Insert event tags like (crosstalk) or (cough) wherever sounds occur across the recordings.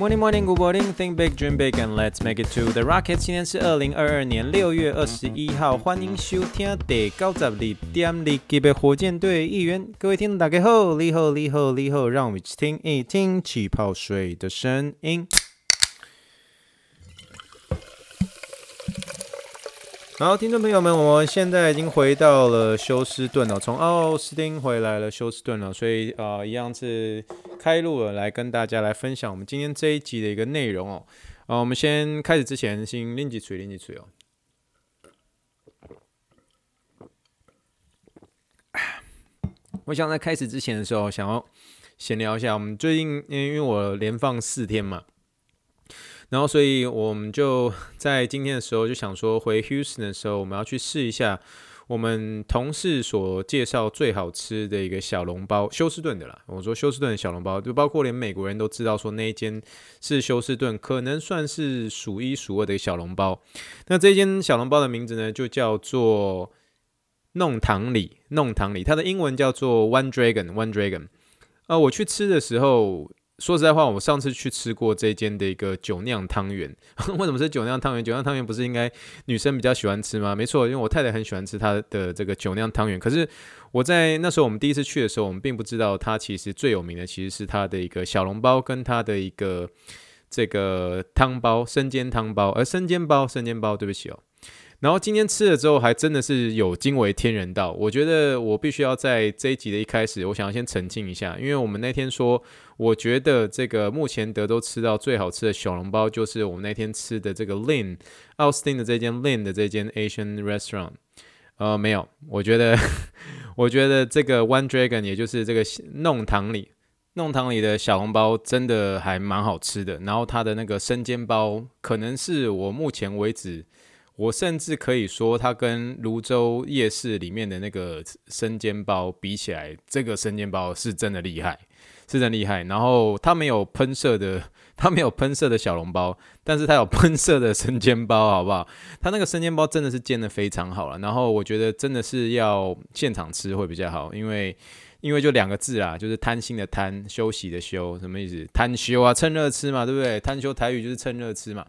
Morning, morning, good morning. Think big, dream big, and let's make it to the rocket. 今天是二零二二年六月二十一号，欢迎收听第九十二点二级的火箭队一员。各位听众大家好，你好，你好，你好，让我们一起听一听气泡水的声音。好，听众朋友们，我们现在已经回到了休斯顿了，从奥斯汀回来了休斯顿了，所以呃，一样是开录了，来跟大家来分享我们今天这一集的一个内容哦。啊、我们先开始之前，先拎几锤，拎几锤哦。(sighs) 我想在开始之前的时候，想要闲聊一下，我们最近因为我连放四天嘛。然后，所以我们就 (laughs) 在今天的时候就想说，回 Houston 的时候，我们要去试一下我们同事所介绍最好吃的一个小笼包，休斯顿的啦。我说休斯顿的小笼包，就包括连美国人都知道说那一间是休斯顿，可能算是数一数二的一个小笼包。那这间小笼包的名字呢，就叫做弄堂里，弄堂里，它的英文叫做 One Dragon，One Dragon。呃，我去吃的时候。说实在话，我上次去吃过这间的一个酒酿汤圆。(laughs) 为什么是酒酿汤圆？酒酿汤圆不是应该女生比较喜欢吃吗？没错，因为我太太很喜欢吃她的这个酒酿汤圆。可是我在那时候我们第一次去的时候，我们并不知道它其实最有名的其实是它的一个小笼包跟它的一个这个汤包，生煎汤包，而生煎包，生煎包，对不起哦。然后今天吃了之后，还真的是有惊为天人到。我觉得我必须要在这一集的一开始，我想要先澄清一下，因为我们那天说，我觉得这个目前德州吃到最好吃的小笼包，就是我们那天吃的这个 Lynn 奥斯汀的这间 Lynn 的这间 Asian Restaurant。呃，没有，我觉得，我觉得这个 One Dragon，也就是这个弄堂里弄堂里的小笼包，真的还蛮好吃的。然后它的那个生煎包，可能是我目前为止。我甚至可以说，它跟泸州夜市里面的那个生煎包比起来，这个生煎包是真的厉害，是真厉害。然后它没有喷射的，它没有喷射的小笼包，但是它有喷射的生煎包，好不好？它那个生煎包真的是煎得非常好了。然后我觉得真的是要现场吃会比较好，因为因为就两个字啊，就是贪心的贪，休息的休，什么意思？贪休啊，趁热吃嘛，对不对？贪休台语就是趁热吃嘛。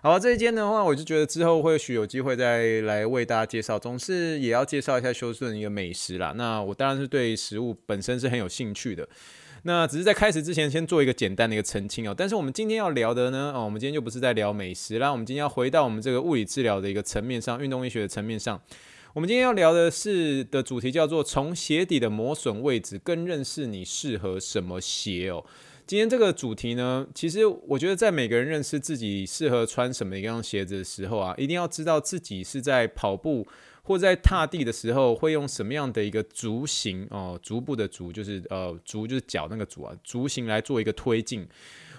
好，这一间的话，我就觉得之后或许有机会再来为大家介绍。总是也要介绍一下休斯顿的一个美食啦。那我当然是对食物本身是很有兴趣的。那只是在开始之前，先做一个简单的一个澄清哦。但是我们今天要聊的呢，哦，我们今天就不是在聊美食啦。我们今天要回到我们这个物理治疗的一个层面上，运动医学的层面上。我们今天要聊的是的主题叫做从鞋底的磨损位置更认识你适合什么鞋哦。今天这个主题呢，其实我觉得在每个人认识自己适合穿什么一样鞋子的时候啊，一定要知道自己是在跑步或在踏地的时候会用什么样的一个足型哦，足部的足就是呃足就是脚那个足啊，足型来做一个推进。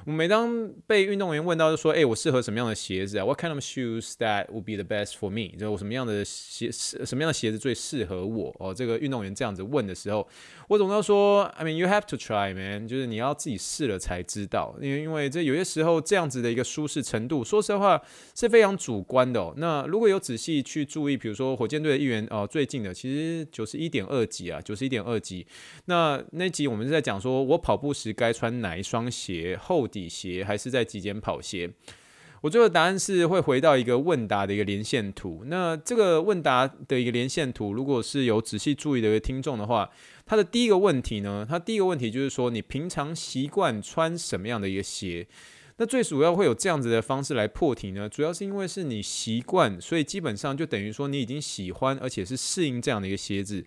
我每当被运动员问到，就说：“诶，我适合什么样的鞋子啊？”What kind of shoes that would be the best for me？就我什么样的鞋，什么样的鞋子最适合我？哦，这个运动员这样子问的时候，我总要说：“I mean, you have to try, man。”就是你要自己试了才知道。因为因为这有些时候这样子的一个舒适程度，说实话是非常主观的哦。那如果有仔细去注意，比如说火箭队的一员哦，最近的其实九十一点二级啊，九十一点二级。那那集我们是在讲说我跑步时该穿哪一双鞋后。底鞋还是在极简跑鞋？我最后答案是会回到一个问答的一个连线图。那这个问答的一个连线图，如果是有仔细注意的一个听众的话，他的第一个问题呢，他第一个问题就是说，你平常习惯穿什么样的一个鞋？那最主要会有这样子的方式来破题呢？主要是因为是你习惯，所以基本上就等于说你已经喜欢，而且是适应这样的一个鞋子。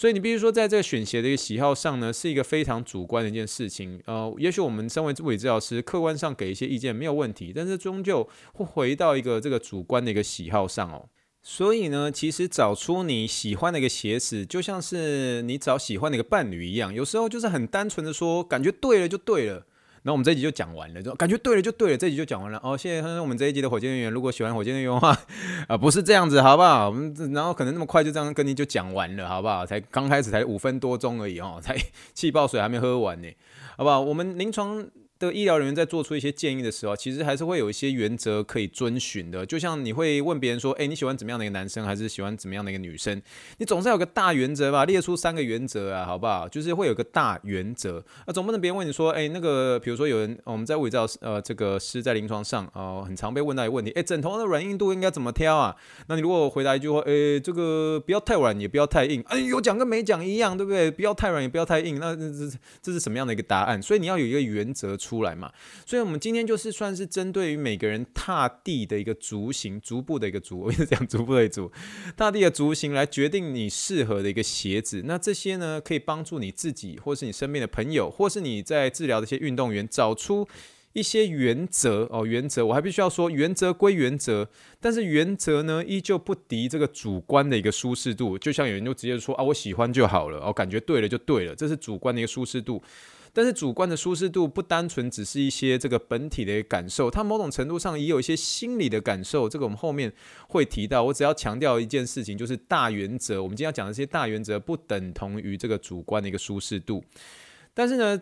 所以你必须说，在这个选鞋的一个喜好上呢，是一个非常主观的一件事情。呃，也许我们身为物理治疗师，客观上给一些意见没有问题，但是终究会回到一个这个主观的一个喜好上哦。所以呢，其实找出你喜欢的一个鞋子，就像是你找喜欢的一个伴侣一样，有时候就是很单纯的说，感觉对了就对了。那我们这一集就讲完了，就感觉对了就对了，这一集就讲完了。哦，谢谢我们这一集的火箭队员，如果喜欢火箭队员的话，啊、呃，不是这样子，好不好？我们然后可能那么快就这样跟你就讲完了，好不好？才刚开始才五分多钟而已哦，才 (laughs) 气泡水还没喝完呢，好不好？我们临床。的医疗人员在做出一些建议的时候，其实还是会有一些原则可以遵循的。就像你会问别人说：“哎，你喜欢怎么样的一个男生，还是喜欢怎么样的一个女生？”你总是有个大原则吧？列出三个原则啊，好不好？就是会有个大原则。那总不能别人问你说：“哎，那个，比如说有人，我们在物理治疗呃这个是在临床上哦、很常被问到一个问题：哎，枕头的软硬度应该怎么挑啊？”那你如果回答一句话：“诶，这个不要太软，也不要太硬。”哎，有讲跟没讲一样，对不对？不要太软，也不要太硬。那这这这是什么样的一个答案？所以你要有一个原则出出来嘛。所以，我们今天就是算是针对于每个人踏地的一个足型，足部的一个足，我一直讲足部的足，踏地的足型来决定你适合的一个鞋子。那这些呢，可以帮助你自己，或是你身边的朋友，或是你在治疗的一些运动员，找出一些原则哦。原则我还必须要说，原则归原则，但是原则呢，依旧不敌这个主观的一个舒适度。就像有人就直接说啊，我喜欢就好了，哦，感觉对了就对了，这是主观的一个舒适度。但是主观的舒适度不单纯只是一些这个本体的感受，它某种程度上也有一些心理的感受。这个我们后面会提到。我只要强调一件事情，就是大原则。我们今天要讲的这些大原则不等同于这个主观的一个舒适度。但是呢，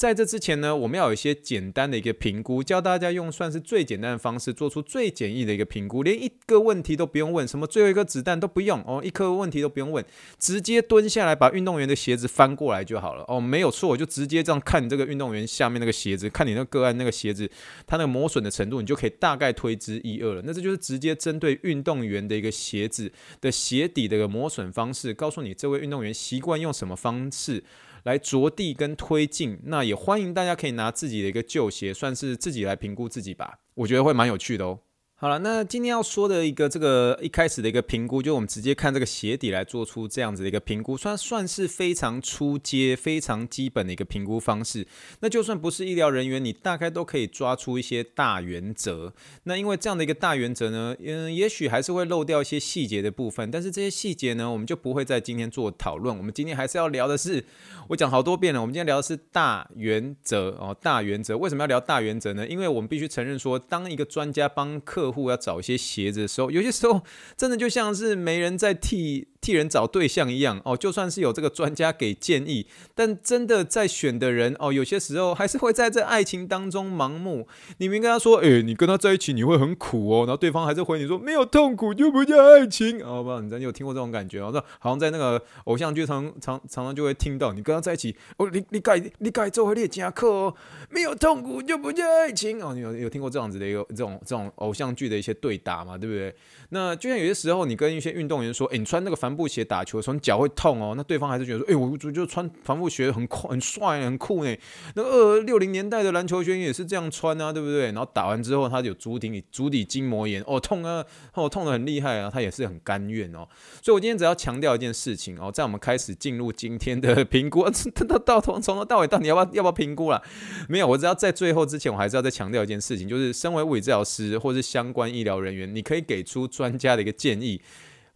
在这之前呢，我们要有一些简单的一个评估，教大家用算是最简单的方式做出最简易的一个评估，连一个问题都不用问，什么最后一颗子弹都不用哦，一颗问题都不用问，直接蹲下来把运动员的鞋子翻过来就好了哦，没有错，我就直接这样看你这个运动员下面那个鞋子，看你那个个案那个鞋子，它那个磨损的程度，你就可以大概推知一二了。那这就是直接针对运动员的一个鞋子的鞋底的一个磨损方式，告诉你这位运动员习惯用什么方式。来着地跟推进，那也欢迎大家可以拿自己的一个旧鞋，算是自己来评估自己吧，我觉得会蛮有趣的哦。好了，那今天要说的一个这个一开始的一个评估，就我们直接看这个鞋底来做出这样子的一个评估，算算是非常初阶、非常基本的一个评估方式。那就算不是医疗人员，你大概都可以抓出一些大原则。那因为这样的一个大原则呢，嗯，也许还是会漏掉一些细节的部分，但是这些细节呢，我们就不会在今天做讨论。我们今天还是要聊的是，我讲好多遍了，我们今天聊的是大原则哦，大原则。为什么要聊大原则呢？因为我们必须承认说，当一个专家帮客客户要找一些鞋子的时候，有些时候真的就像是没人在替替人找对象一样哦。就算是有这个专家给建议，但真的在选的人哦，有些时候还是会在这爱情当中盲目。你明跟他说，诶，你跟他在一起你会很苦哦，然后对方还是回你说，没有痛苦就不叫爱情。哦，不知道你真有听过这种感觉哦？那好像在那个偶像剧常常常常就会听到，你跟他在一起哦，你你改你改做回列加克哦，没有痛苦就不叫爱情哦。你有有听过这样子的一个这种这种偶像剧的一些对打嘛，对不对？那就像有些时候，你跟一些运动员说，诶，你穿那个反帆布鞋打球的时候，脚会痛哦。那对方还是觉得说，诶，我我就穿帆布鞋很酷、很帅、很酷呢。那二六零年代的篮球员也是这样穿啊，对不对？然后打完之后，他有足底足底筋膜炎，哦，痛啊，哦，痛得很厉害啊，他也是很甘愿哦。所以我今天只要强调一件事情哦，在我们开始进入今天的评估，到到从从头到尾到底要不要要不要评估了？没有，我只要在最后之前，我还是要再强调一件事情，就是身为物理治疗师或是相关医疗人员，你可以给出专家的一个建议，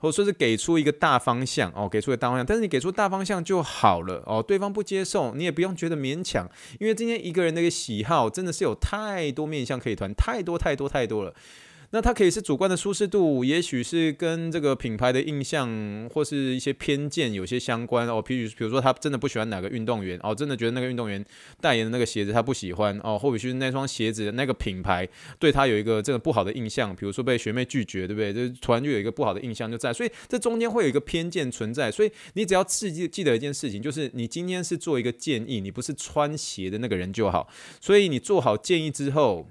或者说是给出一个大方向哦，给出一个大方向。但是你给出大方向就好了哦，对方不接受，你也不用觉得勉强，因为今天一个人的一个喜好真的是有太多面向可以谈，太多太多太多了。那它可以是主观的舒适度，也许是跟这个品牌的印象或是一些偏见有些相关哦。譬如，比如说他真的不喜欢哪个运动员哦，真的觉得那个运动员代言的那个鞋子他不喜欢哦，或者是那双鞋子那个品牌对他有一个这个不好的印象，比如说被学妹拒绝，对不对？就突然就有一个不好的印象就在，所以这中间会有一个偏见存在。所以你只要记记得一件事情，就是你今天是做一个建议，你不是穿鞋的那个人就好。所以你做好建议之后。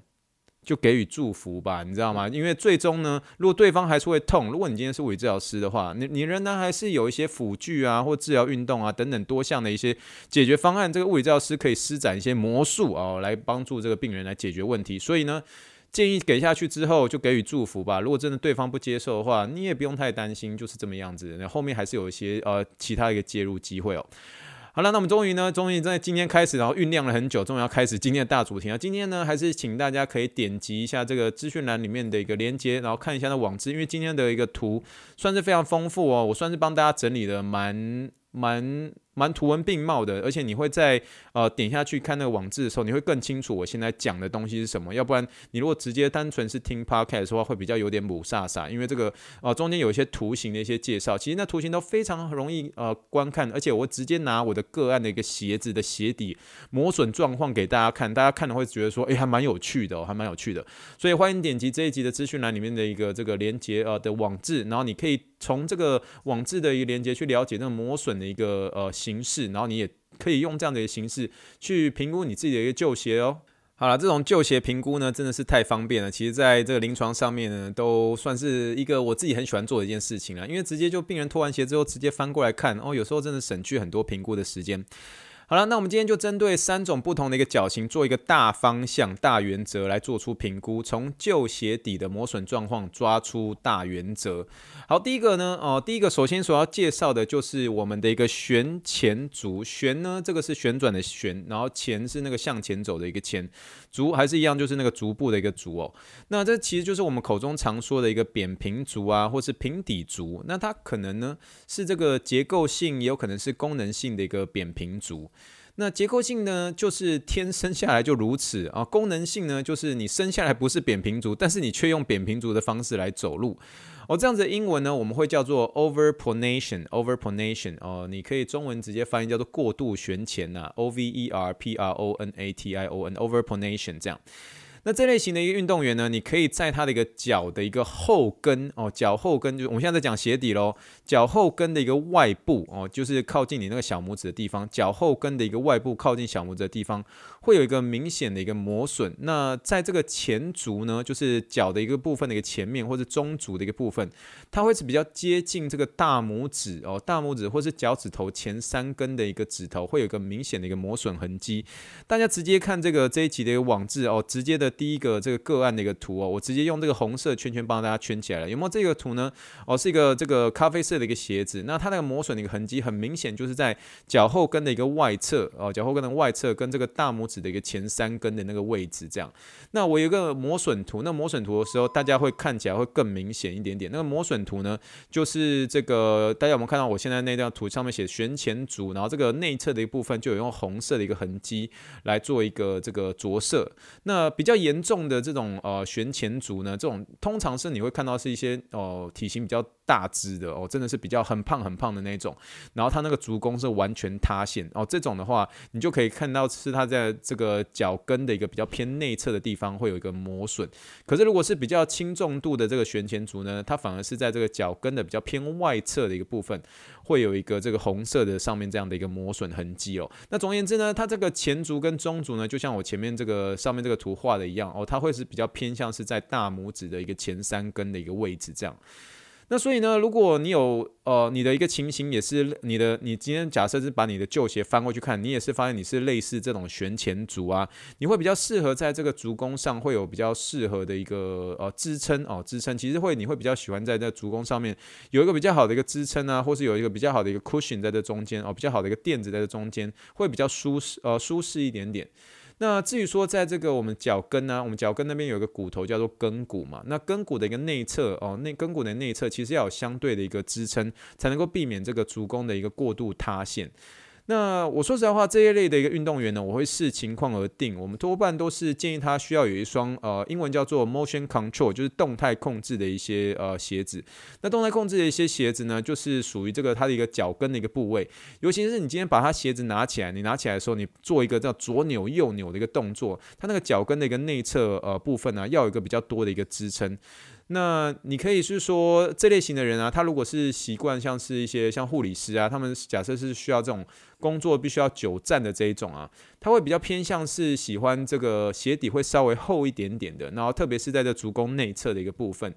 就给予祝福吧，你知道吗？因为最终呢，如果对方还是会痛，如果你今天是物理治疗师的话，你你仍然还是有一些辅具啊，或治疗运动啊等等多项的一些解决方案，这个物理治疗师可以施展一些魔术哦，来帮助这个病人来解决问题。所以呢，建议给下去之后，就给予祝福吧。如果真的对方不接受的话，你也不用太担心，就是这么样子。那后面还是有一些呃其他一个介入机会哦。好了，那我们终于呢，终于在今天开始，然后酝酿了很久，终于要开始今天的大主题啊！今天呢，还是请大家可以点击一下这个资讯栏里面的一个链接，然后看一下那网址，因为今天的一个图算是非常丰富哦，我算是帮大家整理的蛮蛮蛮图文并茂的，而且你会在呃点下去看那个网志的时候，你会更清楚我现在讲的东西是什么。要不然你如果直接单纯是听 podcast 的话，会比较有点母煞煞，因为这个呃中间有一些图形的一些介绍，其实那图形都非常容易呃观看，而且我直接拿我的个案的一个鞋子的鞋底磨损状况给大家看，大家看了会觉得说，诶，还蛮有趣的，还蛮有趣的。所以欢迎点击这一集的资讯栏里面的一个这个连接呃的网志，然后你可以从这个网志的一个连接去了解那个磨损的一个呃。形式，然后你也可以用这样的一个形式去评估你自己的一个旧鞋哦。好了，这种旧鞋评估呢，真的是太方便了。其实，在这个临床上面呢，都算是一个我自己很喜欢做的一件事情了。因为直接就病人脱完鞋之后，直接翻过来看哦，有时候真的省去很多评估的时间。好了，那我们今天就针对三种不同的一个脚型，做一个大方向、大原则来做出评估，从旧鞋底的磨损状况抓出大原则。好，第一个呢，哦，第一个首先所要介绍的就是我们的一个旋前足。旋呢，这个是旋转的旋，然后前是那个向前走的一个前，足还是一样，就是那个足部的一个足哦。那这其实就是我们口中常说的一个扁平足啊，或是平底足。那它可能呢是这个结构性，也有可能是功能性的一个扁平足。那结构性呢，就是天生下来就如此啊。功能性呢，就是你生下来不是扁平足，但是你却用扁平足的方式来走路。哦，这样子英文呢，我们会叫做 overpronation，overpronation 哦，你可以中文直接翻译叫做过度悬前呐，O V E R P R O N A T I O N，overpronation 这样。那这类型的一个运动员呢，你可以在他的一个脚的一个后跟哦，脚后跟就我们现在在讲鞋底喽，脚后跟的一个外部哦，就是靠近你那个小拇指的地方，脚后跟的一个外部靠近小拇指的地方，会有一个明显的一个磨损。那在这个前足呢，就是脚的一个部分的一个前面或者中足的一个部分，它会是比较接近这个大拇指哦，大拇指或是脚趾头前三根的一个指头，会有一个明显的一个磨损痕迹。大家直接看这个这一集的一个网志哦，直接的。第一个这个个案的一个图哦，我直接用这个红色圈圈帮大家圈起来了。有没有这个图呢？哦，是一个这个咖啡色的一个鞋子，那它那个磨损的一个痕迹很明显，就是在脚后跟的一个外侧哦，脚后跟的外侧跟这个大拇指的一个前三根的那个位置这样。那我有一个磨损图，那磨损图的时候，大家会看起来会更明显一点点。那个磨损图呢，就是这个大家有没有看到我现在那张图上面写悬前足，然后这个内侧的一部分就有用红色的一个痕迹来做一个这个着色。那比较严重的这种呃旋前足呢，这种通常是你会看到是一些哦、体型比较大只的哦，真的是比较很胖很胖的那种，然后它那个足弓是完全塌陷哦，这种的话你就可以看到是它在这个脚跟的一个比较偏内侧的地方会有一个磨损。可是如果是比较轻重度的这个旋前足呢，它反而是在这个脚跟的比较偏外侧的一个部分会有一个这个红色的上面这样的一个磨损痕迹哦。那总而言之呢，它这个前足跟中足呢，就像我前面这个上面这个图画的一样哦。它会是比较偏向是在大拇指的一个前三根的一个位置这样。那所以呢，如果你有呃你的一个情形也是你的，你今天假设是把你的旧鞋翻过去看，你也是发现你是类似这种旋前足啊，你会比较适合在这个足弓上会有比较适合的一个呃支撑哦支撑，其实会你会比较喜欢在这足弓上面有一个比较好的一个支撑啊，或是有一个比较好的一个 cushion 在这中间哦，比较好的一个垫子在这中间会比较舒适呃舒适一点点。那至于说，在这个我们脚跟呢，我们脚跟那边有一个骨头叫做跟骨嘛。那跟骨的一个内侧哦，内跟骨的内侧其实要有相对的一个支撑，才能够避免这个足弓的一个过度塌陷。那我说实在话，这一类的一个运动员呢，我会视情况而定。我们多半都是建议他需要有一双呃，英文叫做 motion control，就是动态控制的一些呃鞋子。那动态控制的一些鞋子呢，就是属于这个它的一个脚跟的一个部位。尤其是你今天把它鞋子拿起来，你拿起来的时候，你做一个叫左扭右扭的一个动作，它那个脚跟的一个内侧呃部分呢，要有一个比较多的一个支撑。那你可以是说这类型的人啊，他如果是习惯像是一些像护理师啊，他们假设是需要这种工作必须要久站的这一种啊，他会比较偏向是喜欢这个鞋底会稍微厚一点点的，然后特别是在这足弓内侧的一个部分。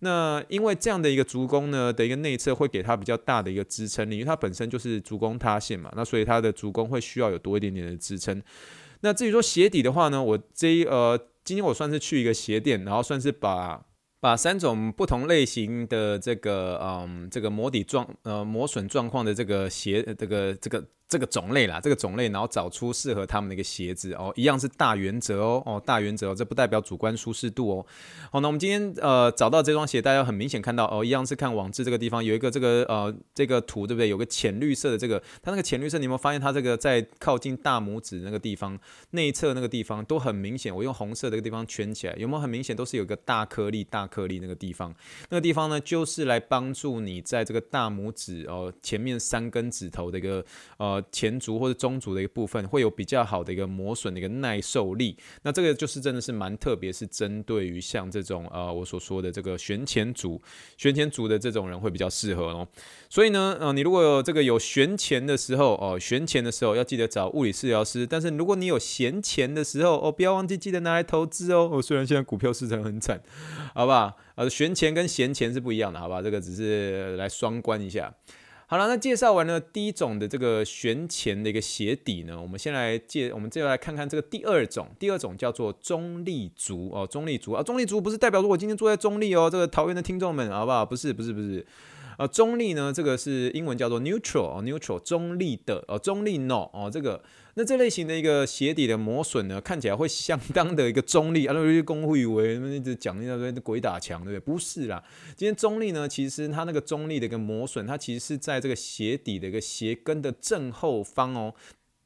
那因为这样的一个足弓呢的一个内侧会给他比较大的一个支撑力，因为它本身就是足弓塌陷嘛，那所以它的足弓会需要有多一点点的支撑。那至于说鞋底的话呢，我这一呃今天我算是去一个鞋店，然后算是把。把三种不同类型的这个嗯，这个磨底状呃磨损状况的这个鞋这个这个这个种类啦，这个种类，然后找出适合他们的一个鞋子哦，一样是大原则哦，哦，大原则哦，这不代表主观舒适度哦。好，那我们今天呃找到这双鞋，大家很明显看到哦，一样是看网志这个地方有一个这个呃这个图对不对？有个浅绿色的这个，它那个浅绿色，你有没有发现它这个在靠近大拇指那个地方内侧那个地方都很明显，我用红色这个地方圈起来，有没有很明显都是有个大颗粒大颗粒那个地方，那个地方呢就是来帮助你在这个大拇指哦前面三根指头的一个呃。前足或者中足的一个部分会有比较好的一个磨损的一个耐受力，那这个就是真的是蛮特别，是针对于像这种呃我所说的这个旋前足、旋前足的这种人会比较适合哦。所以呢，呃，你如果有这个有悬前的时候哦，旋前的时候要记得找物理治疗师。但是如果你有闲钱的时候哦，不要忘记记得拿来投资哦。哦，虽然现在股票市场很惨，好吧？呃，悬前跟闲钱是不一样的，好吧？这个只是来双关一下。好了，那介绍完了第一种的这个悬前的一个鞋底呢，我们先来介，我们接下来看看这个第二种，第二种叫做中立足哦，中立足啊，中立足不是代表说我今天坐在中立哦，这个桃园的听众们好不好？不是，不是，不是。呃，中立呢，这个是英文叫做 neutral，neutral 中立的哦，中立 no 哦，这个那这类型的一个鞋底的磨损呢，看起来会相当的一个中立啊，那些公会以为一直讲那个鬼打墙，对不对？不是啦，今天中立呢，其实它那个中立的一个磨损，它其实是在这个鞋底的一个鞋跟的正后方哦。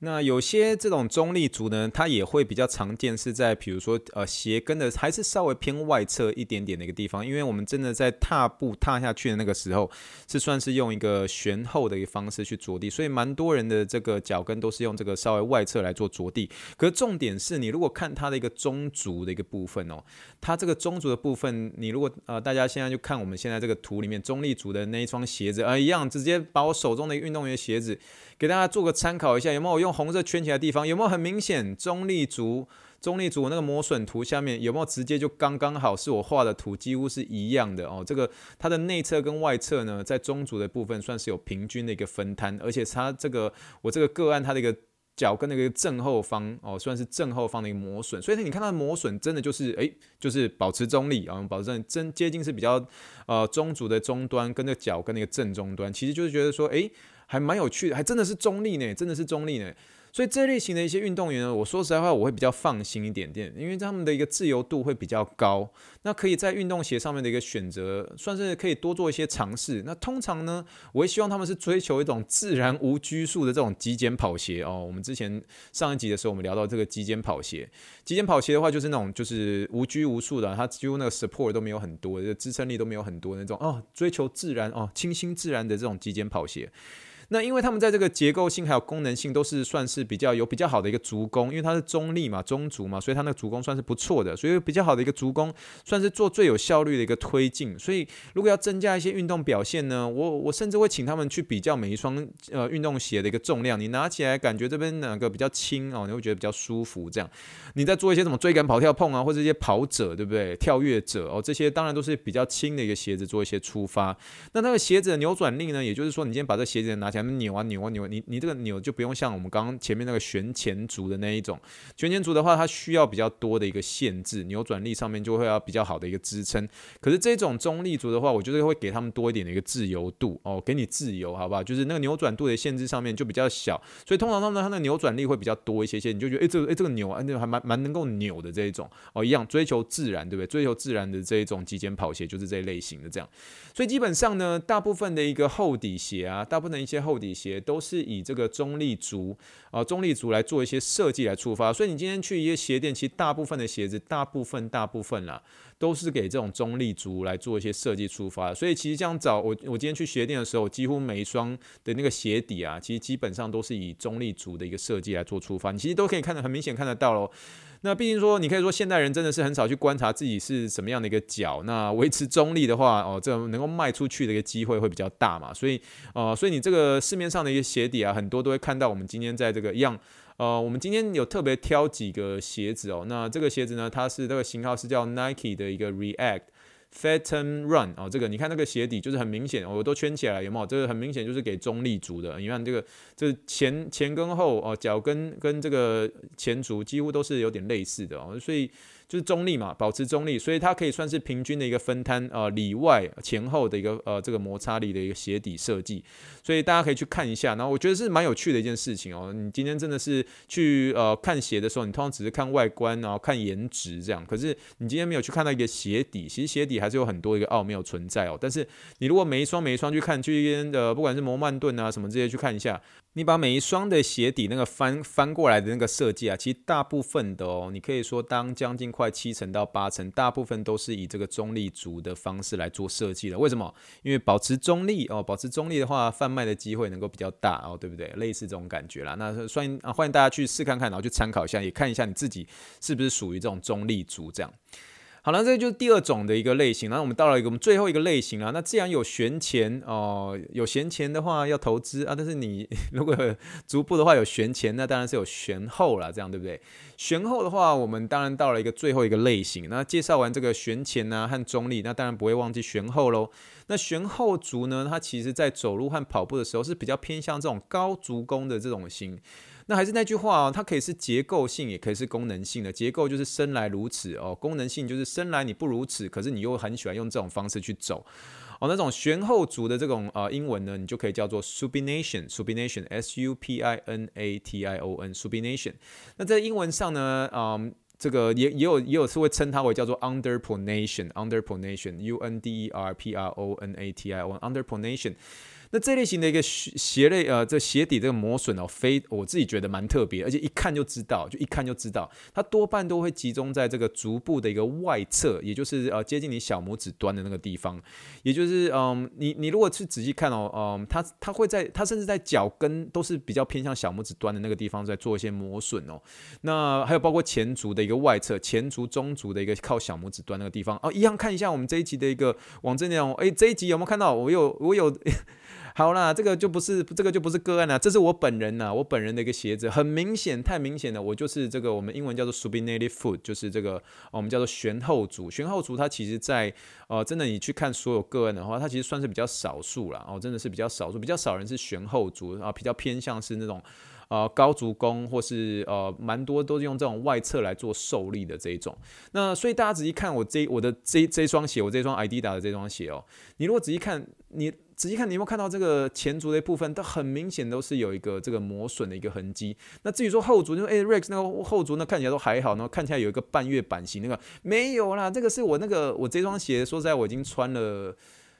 那有些这种中立足呢，它也会比较常见，是在比如说呃鞋跟的还是稍微偏外侧一点点的一个地方，因为我们真的在踏步踏下去的那个时候，是算是用一个旋后的一个方式去着地，所以蛮多人的这个脚跟都是用这个稍微外侧来做着地。可是重点是你如果看它的一个中足的一个部分哦，它这个中足的部分，你如果呃大家现在就看我们现在这个图里面中立足的那一双鞋子啊、呃、一样，直接把我手中的运动员鞋子。给大家做个参考一下，有没有用用红色圈起来的地方？有没有很明显中立足？中立足那个磨损图下面有没有直接就刚刚好是我画的图，几乎是一样的哦。这个它的内侧跟外侧呢，在中足的部分算是有平均的一个分摊，而且它这个我这个个案它的一个脚跟那个正后方哦，算是正后方的一个磨损，所以你看它的磨损真的就是诶，就是保持中立啊，保证真接近是比较呃中足的中端跟那个脚跟那个正中端，其实就是觉得说诶。还蛮有趣的，还真的是中立呢，真的是中立呢。所以这类型的一些运动员呢，我说实在话，我会比较放心一点点，因为他们的一个自由度会比较高。那可以在运动鞋上面的一个选择，算是可以多做一些尝试。那通常呢，我会希望他们是追求一种自然无拘束的这种极简跑鞋哦。我们之前上一集的时候，我们聊到这个极简跑鞋。极简跑鞋的话，就是那种就是无拘无束的，它几乎那个 support 都没有很多，这个支撑力都没有很多那种哦，追求自然哦，清新自然的这种极简跑鞋。那因为他们在这个结构性还有功能性都是算是比较有比较好的一个足弓，因为它是中立嘛，中足嘛，所以它那个足弓算是不错的，所以比较好的一个足弓算是做最有效率的一个推进。所以如果要增加一些运动表现呢，我我甚至会请他们去比较每一双呃运动鞋的一个重量，你拿起来感觉这边哪个比较轻哦，你会觉得比较舒服。这样你在做一些什么追赶、跑跳、碰啊，或者一些跑者对不对？跳跃者哦，这些当然都是比较轻的一个鞋子做一些出发。那那个鞋子的扭转力呢，也就是说你今天把这鞋子拿。咱们扭啊扭啊扭，你你这个扭就不用像我们刚刚前面那个旋前足的那一种，旋前足的话，它需要比较多的一个限制，扭转力上面就会要比较好的一个支撑。可是这种中立足的话，我觉得会给他们多一点的一个自由度哦，给你自由，好不好？就是那个扭转度的限制上面就比较小，所以通常他们它的扭转力会比较多一些些，你就觉得哎，这个哎这个扭啊，那还蛮蛮能够扭的这一种哦，一样追求自然，对不对？追求自然的这一种极简跑鞋就是这一类型的这样。所以基本上呢，大部分的一个厚底鞋啊，大部分的一些。厚底鞋都是以这个中立足啊，中立足来做一些设计来出发，所以你今天去一些鞋店，其实大部分的鞋子，大部分大部分啦，都是给这种中立足来做一些设计出发。所以其实这样找我，我今天去鞋店的时候，几乎每一双的那个鞋底啊，其实基本上都是以中立足的一个设计来做出发，你其实都可以看得很明显看得到喽。那毕竟说，你可以说现代人真的是很少去观察自己是什么样的一个脚。那维持中立的话，哦，这能够卖出去的一个机会会比较大嘛。所以，呃，所以你这个市面上的一些鞋底啊，很多都会看到。我们今天在这个一样，呃，我们今天有特别挑几个鞋子哦。那这个鞋子呢，它是这个型号是叫 Nike 的一个 React。Fatten Run 哦，这个你看那个鞋底就是很明显，我都圈起来，有没有？这个很明显就是给中立足的。你看这个，这、前前跟后哦，脚跟跟这个前足几乎都是有点类似的哦，所以就是中立嘛，保持中立，所以它可以算是平均的一个分摊，呃，里外前后的一个呃这个摩擦力的一个鞋底设计，所以大家可以去看一下。然后我觉得是蛮有趣的一件事情哦。你今天真的是去呃看鞋的时候，你通常只是看外观，然后看颜值这样，可是你今天没有去看到一个鞋底，其实鞋底还是有很多一个奥妙存在哦。但是你如果每一双每一双去看，去一边的不管是摩曼顿啊什么这些去看一下。你把每一双的鞋底那个翻翻过来的那个设计啊，其实大部分的哦，你可以说当将近快七成到八成，大部分都是以这个中立足的方式来做设计的。为什么？因为保持中立哦，保持中立的话，贩卖的机会能够比较大哦，对不对？类似这种感觉啦。那欢迎啊，欢迎大家去试看看，然后去参考一下，也看一下你自己是不是属于这种中立足这样。好了，这就是第二种的一个类型。然后我们到了一个我们最后一个类型了。那既然有闲钱哦，有闲钱的话要投资啊。但是你 (laughs) 如果有足部的话有闲钱，那当然是有悬后了，这样对不对？悬后的话，我们当然到了一个最后一个类型。那介绍完这个闲钱呢和中立，那当然不会忘记悬后喽。那悬后足呢，它其实在走路和跑步的时候是比较偏向这种高足弓的这种型。那还是那句话哦，它可以是结构性，也可以是功能性的。结构就是生来如此哦，功能性就是生来你不如此，可是你又很喜欢用这种方式去走哦。那种悬后足的这种呃英文呢，你就可以叫做 supination，supination，s u p i n a t i o n，supination。那在英文上呢，嗯，这个也也有也有是会称它为叫做 underpronation，underpronation，u n d e r p r o n a t i o n，underpronation。那这类型的一个鞋鞋类，呃，这鞋底这个磨损哦，非我自己觉得蛮特别，而且一看就知道，就一看就知道，它多半都会集中在这个足部的一个外侧，也就是呃接近你小拇指端的那个地方，也就是嗯，你你如果去仔细看哦，嗯，它它会在它甚至在脚跟都是比较偏向小拇指端的那个地方在做一些磨损哦。那还有包括前足的一个外侧，前足中足的一个靠小拇指端那个地方哦，一样看一下我们这一集的一个网站内容，哎，这一集有没有看到？我有我有。(laughs) 好啦，这个就不是这个就不是个案了，这是我本人呐，我本人的一个鞋子，很明显，太明显了，我就是这个我们英文叫做 subinated foot，就是这个我们叫做悬后足。悬后足它其实在呃，真的你去看所有个案的话，它其实算是比较少数了哦，真的是比较少数，比较少人是悬后足啊，比较偏向是那种呃高足弓或是呃蛮多都是用这种外侧来做受力的这一种。那所以大家仔细看我这我的这这双鞋，我这双 Adidas 的这双鞋哦，你如果仔细看你。仔细看，你有没有看到这个前足的部分，它很明显都是有一个这个磨损的一个痕迹。那至于说后足，就说哎，Rex 那个后足那看起来都还好，然后看起来有一个半月板型那个没有啦。这个是我那个我这双鞋，说实在我已经穿了。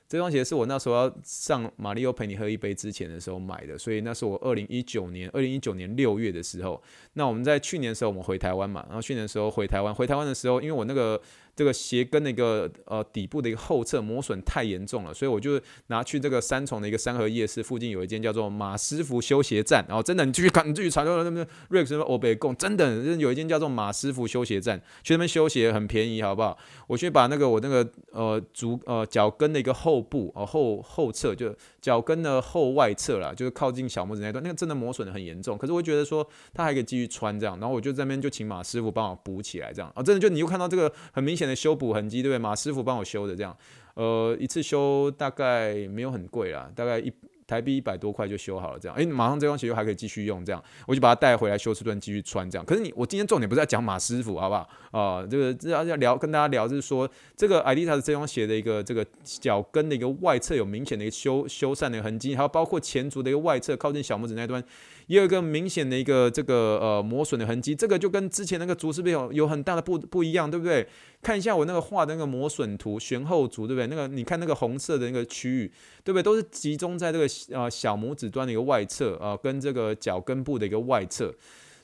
这双鞋是我那时候要上马力欧陪你喝一杯之前的时候买的，所以那是我二零一九年二零一九年六月的时候。那我们在去年的时候我们回台湾嘛，然后去年的时候回台湾，回台湾的时候，因为我那个。这个鞋跟那个呃底部的一个后侧磨损太严重了，所以我就拿去这个三重的一个三和夜市附近有一间叫做马师傅修鞋站，然后真的你继续看，你继续查，就那边 Rex 什么欧北贡，真的有一间叫做马师傅修鞋站，去那边修鞋很便宜，好不好？我去把那个我那个呃足呃脚跟的一个后部哦、后后侧就脚跟的后外侧啦，就是靠近小拇指那段，那个真的磨损的很严重，可是我觉得说他还可以继续穿这样，然后我就在那边就请马师傅帮我补起来这样啊，真的就你又看到这个很明显。修补痕迹，对不对？马师傅帮我修的，这样，呃，一次修大概没有很贵啦，大概一台币一百多块就修好了，这样，诶，马上这双鞋又还可以继续用，这样，我就把它带回来休斯顿继续穿，这样。可是你，我今天重点不是在讲马师傅，好不好？啊、呃，这个要要聊，跟大家聊，就是说这个 Adidas 这双鞋的一个这个脚跟的一个外侧有明显的一个修修缮的痕迹，还有包括前足的一个外侧靠近小拇指那端。也有一个明显的一个这个呃磨损的痕迹，这个就跟之前那个足是不是有有很大的不不一样，对不对？看一下我那个画的那个磨损图，悬后足，对不对？那个你看那个红色的那个区域，对不对？都是集中在这个呃小拇指端的一个外侧啊、呃，跟这个脚跟部的一个外侧，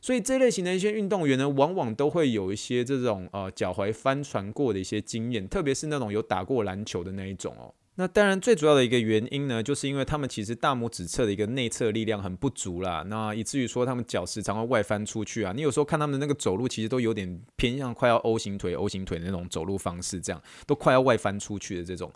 所以这类型的一些运动员呢，往往都会有一些这种呃脚踝翻船过的一些经验，特别是那种有打过篮球的那一种哦。那当然，最主要的一个原因呢，就是因为他们其实大拇指侧的一个内侧力量很不足啦，那以至于说他们脚时常会外翻出去啊。你有时候看他们的那个走路，其实都有点偏向快要 O 型腿、O 型腿的那种走路方式，这样都快要外翻出去的这种。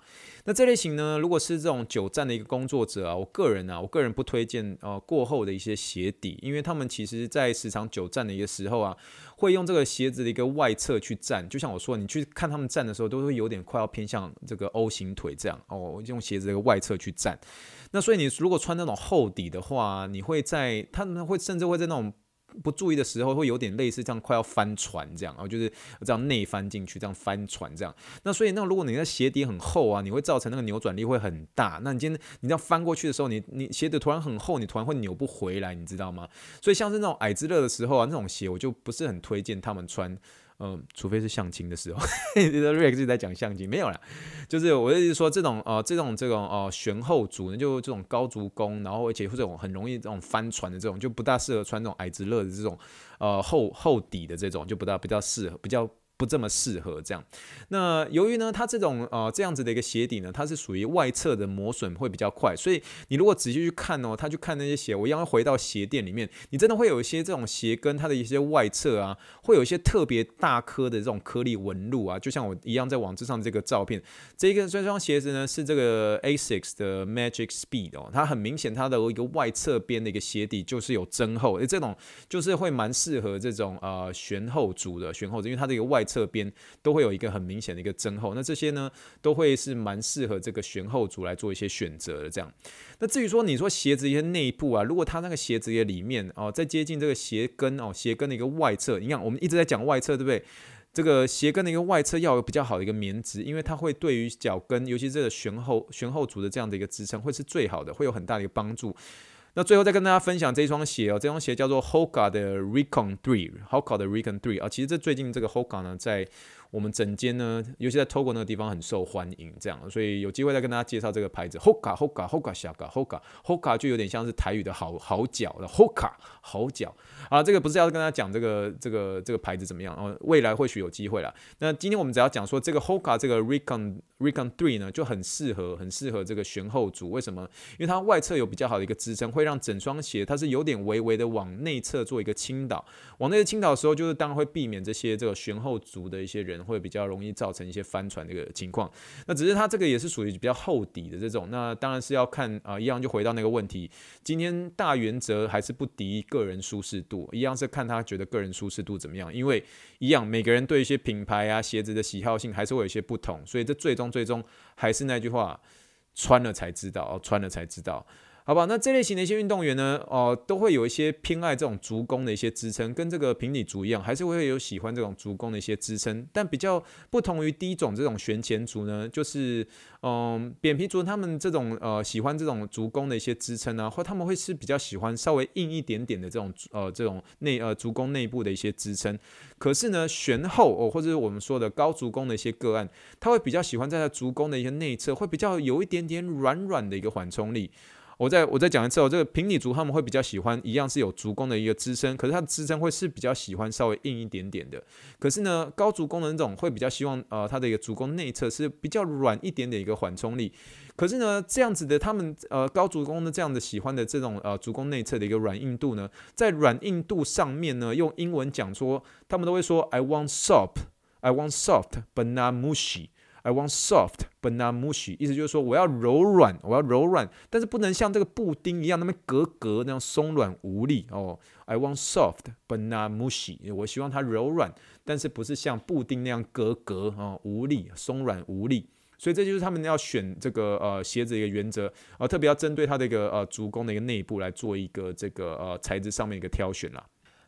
那这类型呢，如果是这种久站的一个工作者啊，我个人啊，我个人不推荐呃过厚的一些鞋底，因为他们其实在时常久站的一个时候啊，会用这个鞋子的一个外侧去站，就像我说，你去看他们站的时候，都会有点快要偏向这个 O 型腿这样哦，用鞋子的一个外侧去站。那所以你如果穿那种厚底的话，你会在他们会甚至会在那种。不注意的时候，会有点类似这样快要翻船这样，然后就是这样内翻进去，这样翻船这样。那所以那如果你的鞋底很厚啊，你会造成那个扭转力会很大。那你今天你这样翻过去的时候，你你鞋子突然很厚，你突然会扭不回来，你知道吗？所以像是那种矮子乐的时候啊，那种鞋我就不是很推荐他们穿。嗯，除非是相亲的时候，你的 Rex 在讲相亲没有啦，就是我的意思说这种呃这种这种呃悬后足呢，就这种高足弓，然后而且这种很容易这种翻船的这种，就不大适合穿这种矮子乐的这种呃厚厚底的这种，就不大比较适合比较。不这么适合这样。那由于呢，它这种呃这样子的一个鞋底呢，它是属于外侧的磨损会比较快，所以你如果仔细去看哦，他去看那些鞋，我一样会回到鞋店里面，你真的会有一些这种鞋跟它的一些外侧啊，会有一些特别大颗的这种颗粒纹路啊，就像我一样在网志上这个照片，这一个这双鞋子呢是这个 Asics 的 Magic Speed 哦，它很明显它的一个外侧边的一个鞋底就是有增厚，诶，这种就是会蛮适合这种呃悬后足的悬后，因为它这个外侧边都会有一个很明显的一个增厚，那这些呢都会是蛮适合这个悬后足来做一些选择的。这样，那至于说你说鞋子一些内部啊，如果它那个鞋子也里面哦，在接近这个鞋跟哦鞋跟的一个外侧，你看我们一直在讲外侧，对不对？这个鞋跟的一个外侧要有比较好的一个棉质，因为它会对于脚跟，尤其这个悬后悬后足的这样的一个支撑，会是最好的，会有很大的一个帮助。那最后再跟大家分享这一双鞋哦，这双鞋叫做 Hoka 的 Recon Three，Hoka 的 Recon Three 啊，其实这最近这个 Hoka 呢在。我们整间呢，尤其在 Togo 那个地方很受欢迎，这样，所以有机会再跟大家介绍这个牌子，Hoka Hoka Hoka 小嘎 Hoka Hoka 就有点像是台语的好好脚的 Hoka 好脚啊，这个不是要跟大家讲这个这个这个牌子怎么样哦，未来或许有机会了。那今天我们只要讲说这个 Hoka 这个 Recon Recon Three 呢，就很适合很适合这个悬后足，为什么？因为它外侧有比较好的一个支撑，会让整双鞋它是有点微微的往内侧做一个倾倒，往内侧倾倒的时候，就是当然会避免这些这个悬后足的一些人。会比较容易造成一些翻船这个情况，那只是它这个也是属于比较厚底的这种，那当然是要看啊、一样就回到那个问题，今天大原则还是不敌个人舒适度，一样是看他觉得个人舒适度怎么样，因为一样每个人对一些品牌啊鞋子的喜好性还是会有一些不同，所以这最终最终还是那句话，穿了才知道，哦，穿了才知道。好吧，那这类型的一些运动员呢，哦、都会有一些偏爱这种足弓的一些支撑，跟这个平底足一样，还是会有喜欢这种足弓的一些支撑。但比较不同于第一种这种悬前足呢，就是嗯、扁平足他们这种呃喜欢这种足弓的一些支撑啊，或他们会是比较喜欢稍微硬一点点的这种呃这种内呃足弓内部的一些支撑。可是呢，悬后哦，或者是我们说的高足弓的一些个案，他会比较喜欢在他足弓的一些内侧，会比较有一点点软软的一个缓冲力。我再我再讲一次哦，这个平底足他们会比较喜欢一样是有足弓的一个支撑，可是它的支撑会是比较喜欢稍微硬一点点的。可是呢，高足弓的那种会比较希望呃它的一个足弓内侧是比较软一点点一个缓冲力。可是呢，这样子的他们呃高足弓的这样的喜欢的这种呃足弓内侧的一个软硬度呢，在软硬度上面呢，用英文讲说，他们都会说 I want soft, I want soft but not mushy。I want soft but not mushy，意思就是说我要柔软，我要柔软，但是不能像这个布丁一样那么格格那样松软无力哦。I want soft but not mushy，我希望它柔软，但是不是像布丁那样格格哦无力松软无力。所以这就是他们要选这个呃鞋子一个原则，呃特别要针对它的一个呃足弓的一个内部来做一个这个呃材质上面一个挑选啦。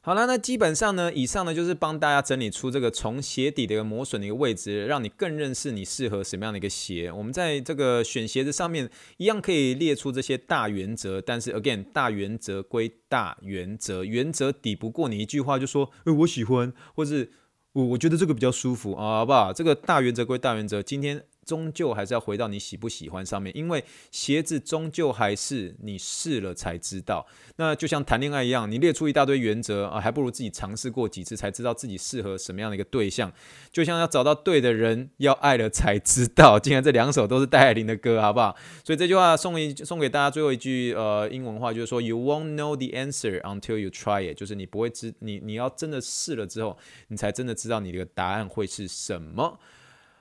好了，那基本上呢，以上呢就是帮大家整理出这个从鞋底的一个磨损的一个位置，让你更认识你适合什么样的一个鞋。我们在这个选鞋子上面一样可以列出这些大原则，但是 again，大原则归大原则，原则抵不过你一句话就说，呃，我喜欢，或是我我觉得这个比较舒服啊，好不好？这个大原则归大原则，今天。终究还是要回到你喜不喜欢上面，因为鞋子终究还是你试了才知道。那就像谈恋爱一样，你列出一大堆原则啊，还不如自己尝试过几次才知道自己适合什么样的一个对象。就像要找到对的人，要爱了才知道。竟然这两首都是戴爱玲的歌，好不好？所以这句话送一送给大家最后一句呃英文话，就是说 You won't know the answer until you try it，就是你不会知你你要真的试了之后，你才真的知道你的答案会是什么。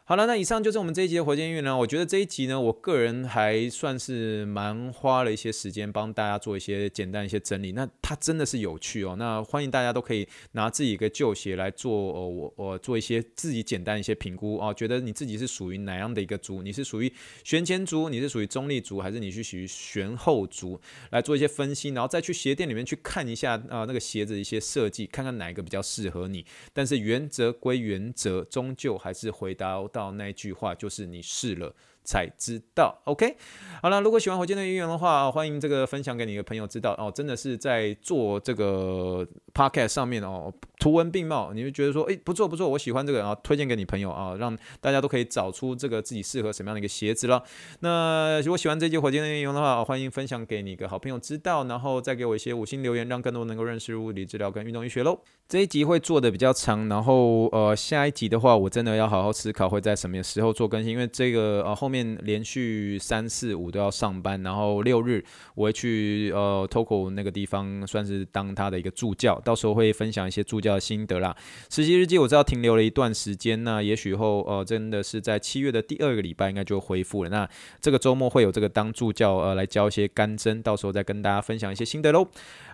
好了，那以上就是我们这一集的火箭运呢。我觉得这一集呢，我个人还算是蛮花了一些时间帮大家做一些简单一些整理。那它真的是有趣哦。那欢迎大家都可以拿自己一个旧鞋来做，哦、我我做一些自己简单一些评估哦。觉得你自己是属于哪样的一个族？你是属于旋前族？你是属于中立族？还是你是属于旋后族？来做一些分析，然后再去鞋店里面去看一下啊、那个鞋子一些设计，看看哪一个比较适合你。但是原则归原则，终究还是回答到那句话，就是你试了才知道。OK，好了，如果喜欢火箭队音乐的话，欢迎这个分享给你的朋友知道哦。真的是在做这个 Podcast 上面哦，图文并茂，你会觉得说，诶，不错不错，我喜欢这个啊，推荐给你朋友啊，让大家都可以找出这个自己适合什么样的一个鞋子了。那如果喜欢这期火箭队音乐的话，欢迎分享给你个好朋友知道，然后再给我一些五星留言，让更多能够认识物理治疗跟运动医学喽。这一集会做的比较长，然后呃，下一集的话，我真的要好好思考会在什么时候做更新，因为这个呃后面连续三四五都要上班，然后六日我会去呃 Toko 那个地方，算是当他的一个助教，到时候会分享一些助教的心得啦。实习日记我知道停留了一段时间，那也许后呃真的是在七月的第二个礼拜应该就恢复了。那这个周末会有这个当助教呃来教一些干针，到时候再跟大家分享一些心得喽。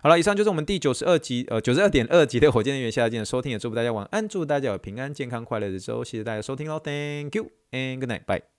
好了，以上就是我们第九十二集呃九十二点二集的火。箭人员下见，收听也祝福大家晚安，祝大家有平安、健康、快乐的周，谢谢大家收听喽，Thank you and good night，bye。